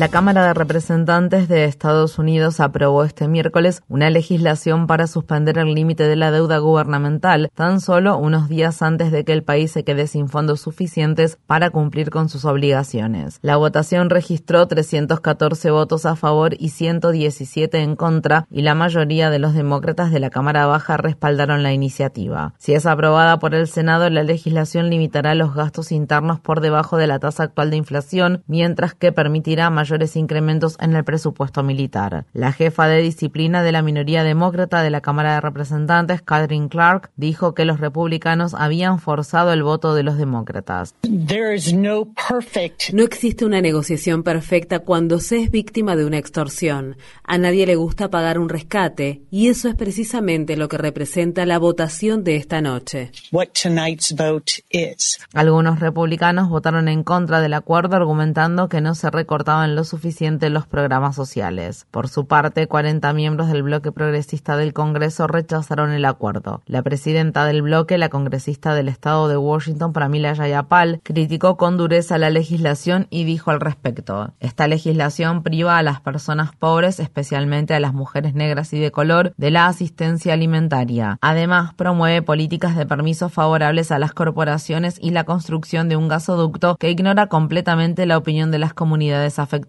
La Cámara de Representantes de Estados Unidos aprobó este miércoles una legislación para suspender el límite de la deuda gubernamental tan solo unos días antes de que el país se quede sin fondos suficientes para cumplir con sus obligaciones. La votación registró 314 votos a favor y 117 en contra y la mayoría de los demócratas de la Cámara Baja respaldaron la iniciativa. Si es aprobada por el Senado, la legislación limitará los gastos internos por debajo de la tasa actual de inflación, mientras que permitirá mayores incrementos en el presupuesto militar. La jefa de disciplina de la minoría demócrata de la Cámara de Representantes, Catherine Clark, dijo que los republicanos habían forzado el voto de los demócratas. No existe una negociación perfecta cuando se es víctima de una extorsión. A nadie le gusta pagar un rescate y eso es precisamente lo que representa la votación de esta noche. Algunos republicanos votaron en contra del acuerdo argumentando que no se recortaban lo suficiente los programas sociales. Por su parte, 40 miembros del bloque progresista del Congreso rechazaron el acuerdo. La presidenta del bloque, la congresista del estado de Washington, Pramila Jayapal, criticó con dureza la legislación y dijo al respecto: Esta legislación priva a las personas pobres, especialmente a las mujeres negras y de color, de la asistencia alimentaria. Además, promueve políticas de permisos favorables a las corporaciones y la construcción de un gasoducto que ignora completamente la opinión de las comunidades afectadas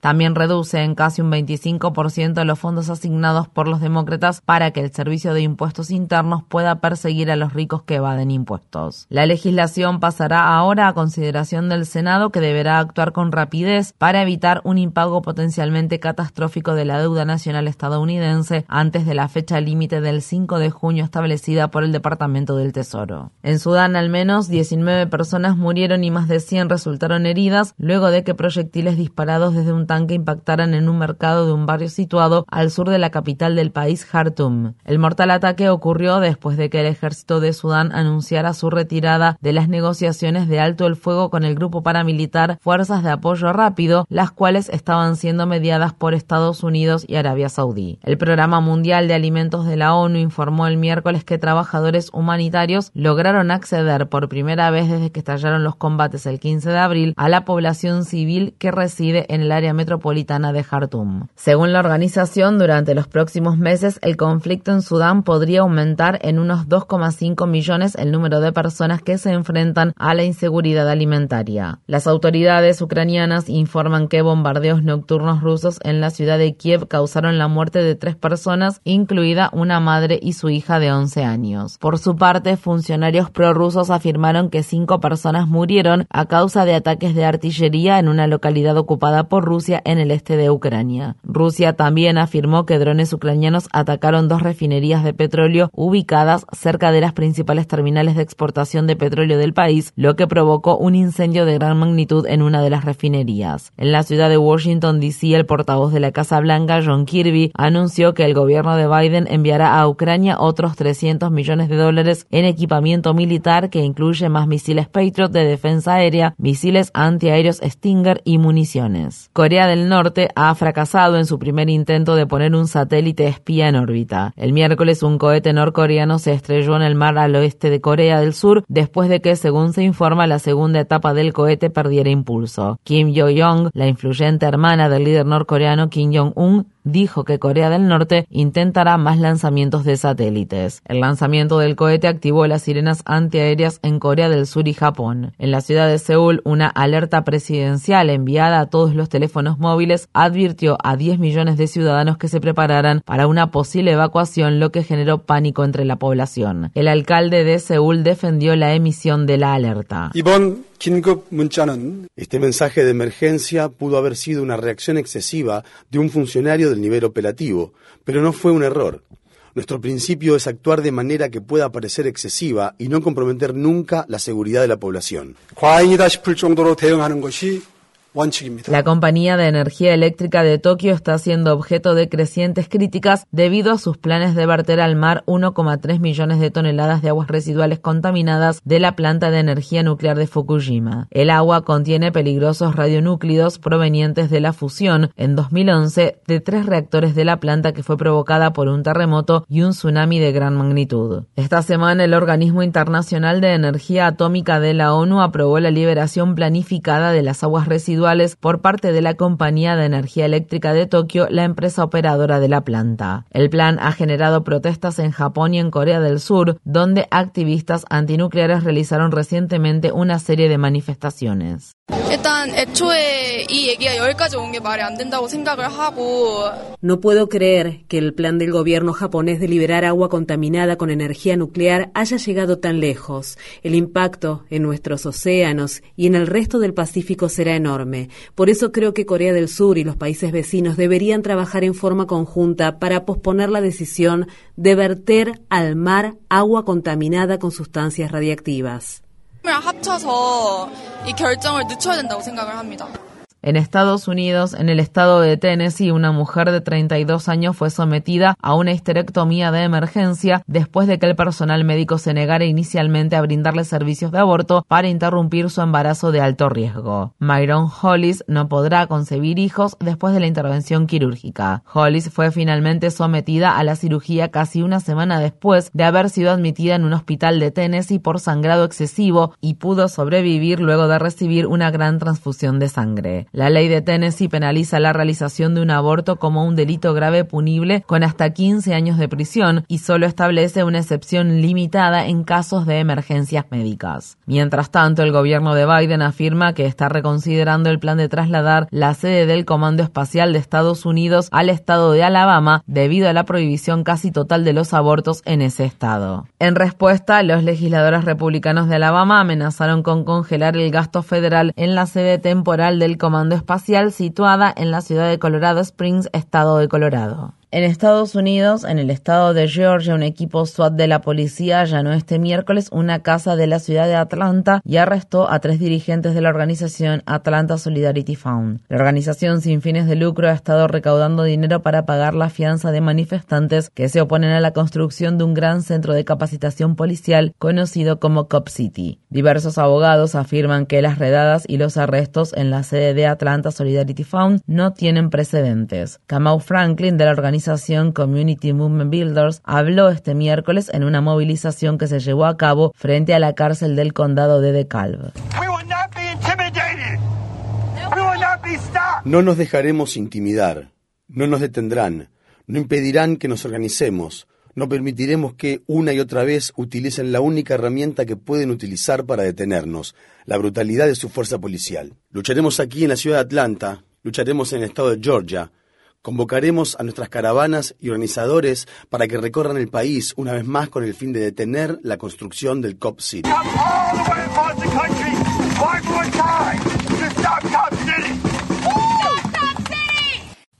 también reduce en casi un 25% los fondos asignados por los demócratas para que el Servicio de Impuestos Internos pueda perseguir a los ricos que evaden impuestos. La legislación pasará ahora a consideración del Senado que deberá actuar con rapidez para evitar un impago potencialmente catastrófico de la deuda nacional estadounidense antes de la fecha límite del 5 de junio establecida por el Departamento del Tesoro. En Sudán al menos 19 personas murieron y más de 100 resultaron heridas luego de que proyectiles disparados desde un tanque impactaran en un mercado de un barrio situado al sur de la capital del país, Khartoum. El mortal ataque ocurrió después de que el ejército de Sudán anunciara su retirada de las negociaciones de alto el fuego con el grupo paramilitar Fuerzas de Apoyo Rápido, las cuales estaban siendo mediadas por Estados Unidos y Arabia Saudí. El Programa Mundial de Alimentos de la ONU informó el miércoles que trabajadores humanitarios lograron acceder por primera vez desde que estallaron los combates el 15 de abril a la población civil que reside en el área metropolitana de Jartum. Según la organización, durante los próximos meses el conflicto en Sudán podría aumentar en unos 2,5 millones el número de personas que se enfrentan a la inseguridad alimentaria. Las autoridades ucranianas informan que bombardeos nocturnos rusos en la ciudad de Kiev causaron la muerte de tres personas, incluida una madre y su hija de 11 años. Por su parte, funcionarios prorrusos afirmaron que cinco personas murieron a causa de ataques de artillería en una localidad ocupada por Rusia en el este de Ucrania. Rusia también afirmó que drones ucranianos atacaron dos refinerías de petróleo ubicadas cerca de las principales terminales de exportación de petróleo del país, lo que provocó un incendio de gran magnitud en una de las refinerías. En la ciudad de Washington, D.C., el portavoz de la Casa Blanca, John Kirby, anunció que el gobierno de Biden enviará a Ucrania otros 300 millones de dólares en equipamiento militar que incluye más misiles Patriot de defensa aérea, misiles antiaéreos Stinger y municiones. Corea del Norte ha fracasado en su primer intento de poner un satélite espía en órbita. El miércoles un cohete norcoreano se estrelló en el mar al oeste de Corea del Sur después de que, según se informa, la segunda etapa del cohete perdiera impulso. Kim Yo-young, la influyente hermana del líder norcoreano Kim Jong-un, dijo que Corea del Norte intentará más lanzamientos de satélites. El lanzamiento del cohete activó las sirenas antiaéreas en Corea del Sur y Japón. En la ciudad de Seúl, una alerta presidencial enviada a todos los teléfonos móviles advirtió a 10 millones de ciudadanos que se prepararan para una posible evacuación, lo que generó pánico entre la población. El alcalde de Seúl defendió la emisión de la alerta. Este mensaje de emergencia pudo haber sido una reacción excesiva de un funcionario del nivel operativo, pero no fue un error. Nuestro principio es actuar de manera que pueda parecer excesiva y no comprometer nunca la seguridad de la población. La compañía de energía eléctrica de Tokio está siendo objeto de crecientes críticas debido a sus planes de verter al mar 1,3 millones de toneladas de aguas residuales contaminadas de la planta de energía nuclear de Fukushima. El agua contiene peligrosos radionúclidos provenientes de la fusión en 2011 de tres reactores de la planta que fue provocada por un terremoto y un tsunami de gran magnitud. Esta semana el Organismo Internacional de Energía Atómica de la ONU aprobó la liberación planificada de las aguas residuales por parte de la Compañía de Energía Eléctrica de Tokio, la empresa operadora de la planta. El plan ha generado protestas en Japón y en Corea del Sur, donde activistas antinucleares realizaron recientemente una serie de manifestaciones. No puedo creer que el plan del gobierno japonés de liberar agua contaminada con energía nuclear haya llegado tan lejos. El impacto en nuestros océanos y en el resto del Pacífico será enorme. Por eso creo que Corea del Sur y los países vecinos deberían trabajar en forma conjunta para posponer la decisión de verter al mar agua contaminada con sustancias radiactivas. 합쳐서 이 결정을 늦춰야 된다고 생각을 합니다. En Estados Unidos, en el estado de Tennessee, una mujer de 32 años fue sometida a una histerectomía de emergencia después de que el personal médico se negara inicialmente a brindarle servicios de aborto para interrumpir su embarazo de alto riesgo. Myron Hollis no podrá concebir hijos después de la intervención quirúrgica. Hollis fue finalmente sometida a la cirugía casi una semana después de haber sido admitida en un hospital de Tennessee por sangrado excesivo y pudo sobrevivir luego de recibir una gran transfusión de sangre. La ley de Tennessee penaliza la realización de un aborto como un delito grave punible con hasta 15 años de prisión y solo establece una excepción limitada en casos de emergencias médicas. Mientras tanto, el gobierno de Biden afirma que está reconsiderando el plan de trasladar la sede del Comando Espacial de Estados Unidos al estado de Alabama debido a la prohibición casi total de los abortos en ese estado. En respuesta, los legisladores republicanos de Alabama amenazaron con congelar el gasto federal en la sede temporal del Comando Espacial situada en la ciudad de Colorado Springs, estado de Colorado. En Estados Unidos, en el estado de Georgia, un equipo SWAT de la policía allanó este miércoles una casa de la ciudad de Atlanta y arrestó a tres dirigentes de la organización Atlanta Solidarity Fund. La organización sin fines de lucro ha estado recaudando dinero para pagar la fianza de manifestantes que se oponen a la construcción de un gran centro de capacitación policial conocido como Cop City. Diversos abogados afirman que las redadas y los arrestos en la sede de Atlanta Solidarity Fund no tienen precedentes. Kamau Franklin de la organización organización Community Movement Builders habló este miércoles en una movilización que se llevó a cabo frente a la cárcel del condado de DeKalb. No nos dejaremos intimidar, no nos detendrán, no impedirán que nos organicemos, no permitiremos que una y otra vez utilicen la única herramienta que pueden utilizar para detenernos, la brutalidad de su fuerza policial. Lucharemos aquí en la ciudad de Atlanta, lucharemos en el estado de Georgia, Convocaremos a nuestras caravanas y organizadores para que recorran el país una vez más con el fin de detener la construcción del COP City.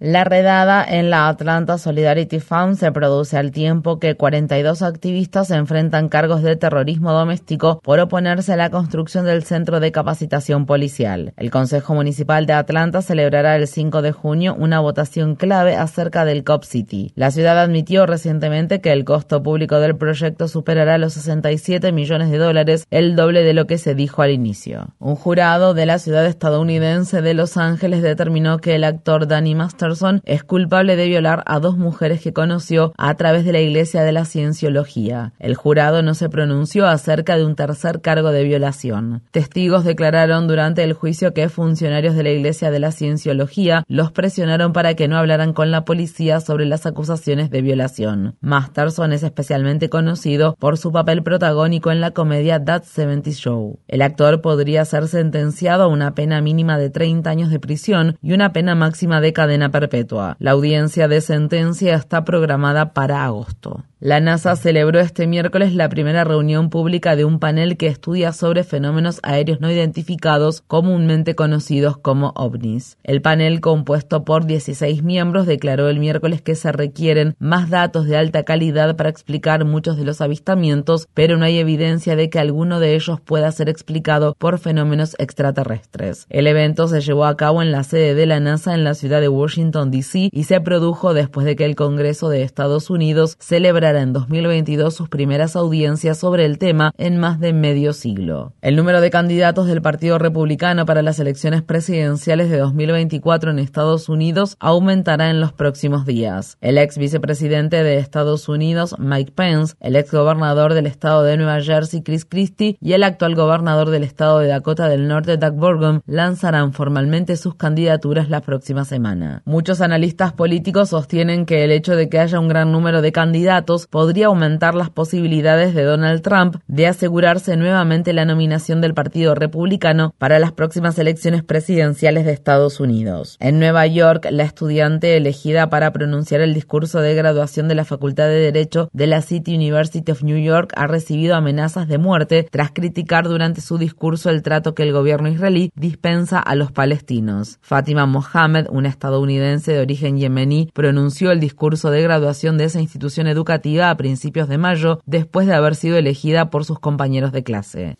La redada en la Atlanta Solidarity Fund se produce al tiempo que 42 activistas enfrentan cargos de terrorismo doméstico por oponerse a la construcción del centro de capacitación policial. El Consejo Municipal de Atlanta celebrará el 5 de junio una votación clave acerca del COP City. La ciudad admitió recientemente que el costo público del proyecto superará los 67 millones de dólares, el doble de lo que se dijo al inicio. Un jurado de la ciudad estadounidense de Los Ángeles determinó que el actor Danny Master es culpable de violar a dos mujeres que conoció a través de la Iglesia de la Cienciología. El jurado no se pronunció acerca de un tercer cargo de violación. Testigos declararon durante el juicio que funcionarios de la Iglesia de la Cienciología los presionaron para que no hablaran con la policía sobre las acusaciones de violación. Masterson es especialmente conocido por su papel protagónico en la comedia That 70 Show. El actor podría ser sentenciado a una pena mínima de 30 años de prisión y una pena máxima de cadena perpetua. La audiencia de sentencia está programada para agosto. La NASA celebró este miércoles la primera reunión pública de un panel que estudia sobre fenómenos aéreos no identificados, comúnmente conocidos como ovnis. El panel, compuesto por 16 miembros, declaró el miércoles que se requieren más datos de alta calidad para explicar muchos de los avistamientos, pero no hay evidencia de que alguno de ellos pueda ser explicado por fenómenos extraterrestres. El evento se llevó a cabo en la sede de la NASA en la ciudad de Washington, D.C. y se produjo después de que el Congreso de Estados Unidos celebrara en 2022 sus primeras audiencias sobre el tema en más de medio siglo. El número de candidatos del Partido Republicano para las elecciones presidenciales de 2024 en Estados Unidos aumentará en los próximos días. El ex vicepresidente de Estados Unidos, Mike Pence, el ex gobernador del estado de Nueva Jersey, Chris Christie, y el actual gobernador del estado de Dakota del Norte, Doug Burgum, lanzarán formalmente sus candidaturas la próxima semana. Muchos analistas políticos sostienen que el hecho de que haya un gran número de candidatos podría aumentar las posibilidades de Donald Trump de asegurarse nuevamente la nominación del Partido Republicano para las próximas elecciones presidenciales de Estados Unidos. En Nueva York, la estudiante elegida para pronunciar el discurso de graduación de la Facultad de Derecho de la City University of New York ha recibido amenazas de muerte tras criticar durante su discurso el trato que el gobierno israelí dispensa a los palestinos. Fátima Mohamed, una estadounidense de origen yemení, pronunció el discurso de graduación de esa institución educativa a principios de mayo después de haber sido elegida por sus compañeros de clase.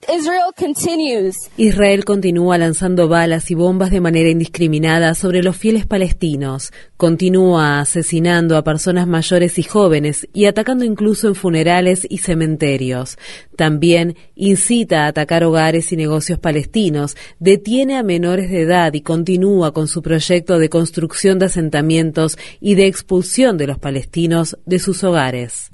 Israel continúa lanzando balas y bombas de manera indiscriminada sobre los fieles palestinos, continúa asesinando a personas mayores y jóvenes y atacando incluso en funerales y cementerios. También incita a atacar hogares y negocios palestinos, detiene a menores de edad y continúa con su proyecto de construcción de asentamientos y de expulsión de los palestinos de sus hogares.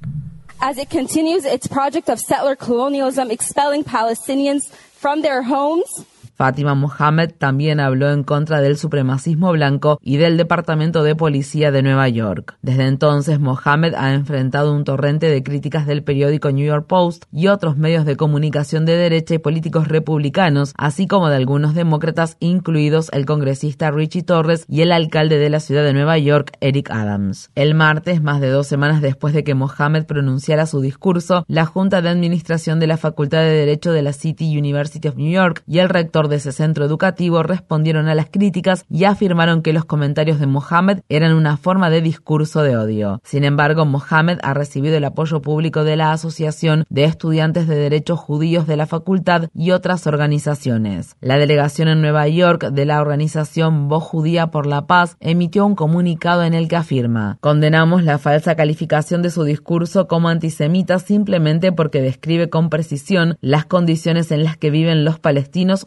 As it continues its project of settler colonialism, expelling Palestinians from their homes, Fátima Mohamed también habló en contra del supremacismo blanco y del Departamento de Policía de Nueva York. Desde entonces, Mohamed ha enfrentado un torrente de críticas del periódico New York Post y otros medios de comunicación de derecha y políticos republicanos, así como de algunos demócratas, incluidos el congresista Richie Torres y el alcalde de la ciudad de Nueva York, Eric Adams. El martes, más de dos semanas después de que Mohamed pronunciara su discurso, la Junta de Administración de la Facultad de Derecho de la City University of New York y el rector de ese centro educativo respondieron a las críticas y afirmaron que los comentarios de Mohamed eran una forma de discurso de odio. Sin embargo, Mohamed ha recibido el apoyo público de la Asociación de Estudiantes de Derechos Judíos de la facultad y otras organizaciones. La delegación en Nueva York de la organización Voz Judía por la Paz emitió un comunicado en el que afirma Condenamos la falsa calificación de su discurso como antisemita simplemente porque describe con precisión las condiciones en las que viven los palestinos